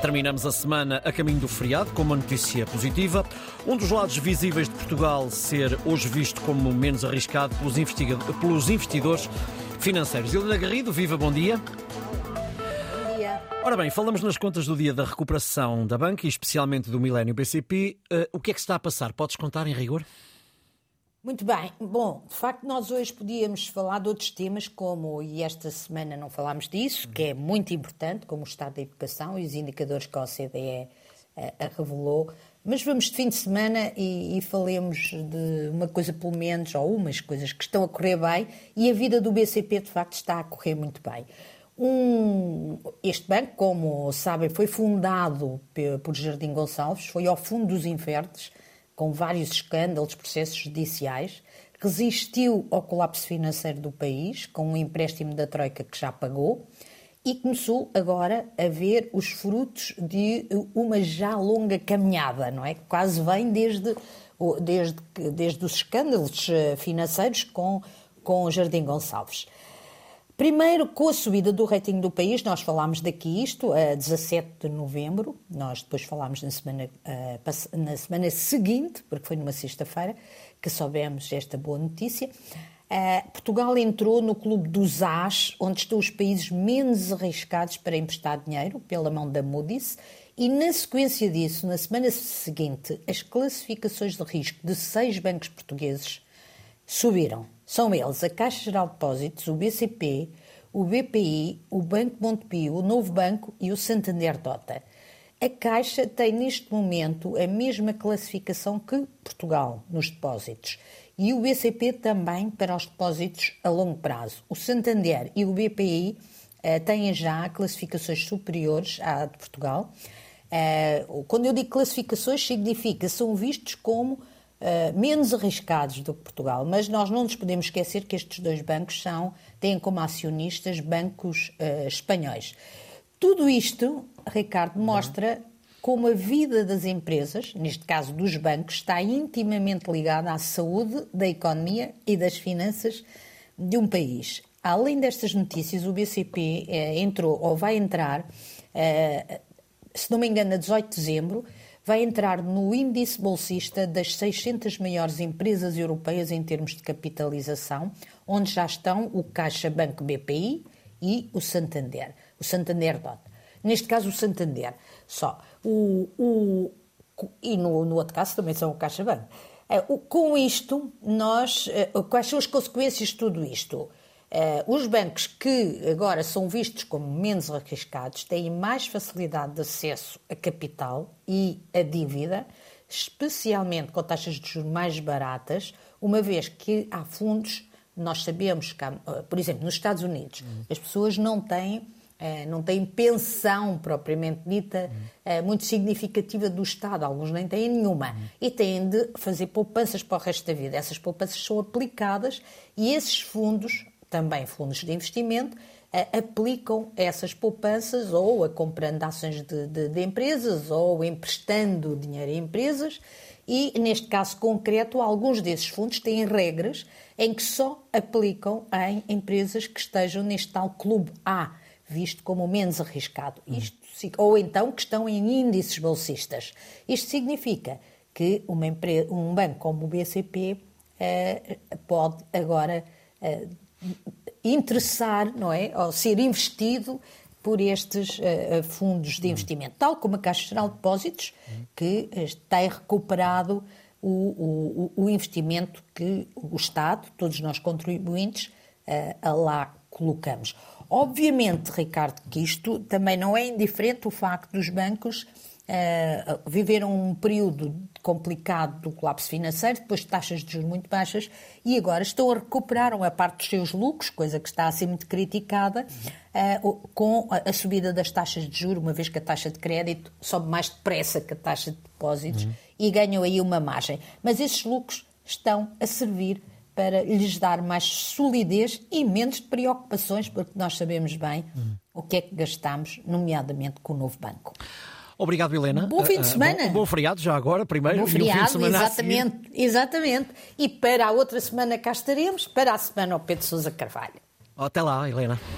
Terminamos a semana a caminho do feriado com uma notícia positiva. Um dos lados visíveis de Portugal ser hoje visto como menos arriscado pelos, pelos investidores financeiros. Helena Garrido, viva, bom dia. Bom dia. Ora bem, falamos nas contas do dia da recuperação da banca e especialmente do Milênio BCP. Uh, o que é que está a passar? Podes contar em rigor? Muito bem. Bom, de facto, nós hoje podíamos falar de outros temas, como, e esta semana não falámos disso, que é muito importante, como o estado da educação e os indicadores que a OCDE a, eh, a revelou. Mas vamos de fim de semana e, e, falemos de uma coisa, pelo menos, ou umas coisas que estão a correr bem, e a vida do BCP, de facto, está a correr muito bem. Um, este banco, como sabem, foi fundado por Jardim Gonçalves, foi ao fundo dos infernos, com vários escândalos, processos judiciais, resistiu ao colapso financeiro do país, com um empréstimo da Troika que já pagou, e começou agora a ver os frutos de uma já longa caminhada, não é? Que quase vem desde, desde, desde os escândalos eh, financeiros com, com Jardim Gonçalves. Primeiro, com a subida do rating do país, nós falámos daqui isto a 17 de novembro, nós depois falámos na semana, eh, na semana seguinte, porque foi numa sexta-feira, que soubemos esta boa notícia. Eh, Portugal entrou no clube dos As, onde estão os países menos arriscados para emprestar dinheiro, pela mão da Moody's, e na sequência disso, na semana seguinte, as classificações de risco de seis bancos portugueses subiram. São eles a Caixa Geral de Depósitos, o BCP, o BPI, o Banco Montepio, o Novo Banco e o Santander Dota. A Caixa tem neste momento a mesma classificação que Portugal nos depósitos e o BCP também para os depósitos a longo prazo. O Santander e o BPI eh, têm já classificações superiores à de Portugal. Eh, quando eu digo classificações, significa são vistos como Uh, menos arriscados do que Portugal, mas nós não nos podemos esquecer que estes dois bancos são, têm como acionistas bancos uh, espanhóis. Tudo isto, Ricardo, mostra como a vida das empresas, neste caso dos bancos, está intimamente ligada à saúde da economia e das finanças de um país. Além destas notícias, o BCP eh, entrou ou vai entrar, eh, se não me engano, a 18 de dezembro, vai entrar no índice bolsista das 600 maiores empresas europeias em termos de capitalização, onde já estão o Caixa Banco BPI e o Santander, o Santander DOT. Neste caso, o Santander só. O, o, e no, no outro caso também são o Caixa Banco. Eh, com isto, nós, eh, quais são as consequências de tudo isto? Uh, os bancos que agora são vistos como menos arriscados têm mais facilidade de acesso a capital e a dívida, especialmente com taxas de juros mais baratas, uma vez que há fundos, nós sabemos que, há, uh, por exemplo, nos Estados Unidos, uhum. as pessoas não têm. Uh, não têm pensão propriamente dita uhum. muito significativa do Estado, alguns nem têm nenhuma, uhum. e têm de fazer poupanças para o resto da vida. Essas poupanças são aplicadas e esses fundos também fundos de investimento, aplicam essas poupanças ou a comprando ações de, de, de, empresas ou emprestando dinheiro a empresas e, neste caso concreto, alguns desses fundos têm regras em que só aplicam em empresas que estejam neste tal clube A, visto como menos arriscado. Isto, ou então que estão em índices bolsistas. Isto significa que uma empresa, um banco como o BCP eh, pode agora eh, interessar, não é, ou ser investido por estes uh, fundos de investimento, tal como a Caixa Geral de Depósitos, que tem recuperado o, o, o investimento que o Estado, todos nós contribuintes, uh, lá colocamos. Obviamente, Ricardo, que isto também não é indiferente o facto dos bancos uh, viveram um período complicado do colapso financeiro, depois de taxas de juros muito baixas, e agora estão a recuperar uma parte dos seus lucros, coisa que está a ser muito criticada, uh, com a, a, subida das taxas de juros, uma vez que a taxa de crédito sobe mais depressa que a taxa de depósitos, uhum. e ganham aí uma margem. Mas esses lucros estão a servir para lhes dar mais solidez e menos preocupações, porque nós sabemos bem uhum. o que é que gastamos, nomeadamente com o novo banco. Obrigado, Helena. Bom fim de ah, ah, semana. Bom, bom feriado já agora, primeiro. Bom feriado, um fim de semana exatamente, exatamente. E para a outra semana cá estaremos, para a semana o Pedro Sousa Carvalho. Até lá, Helena.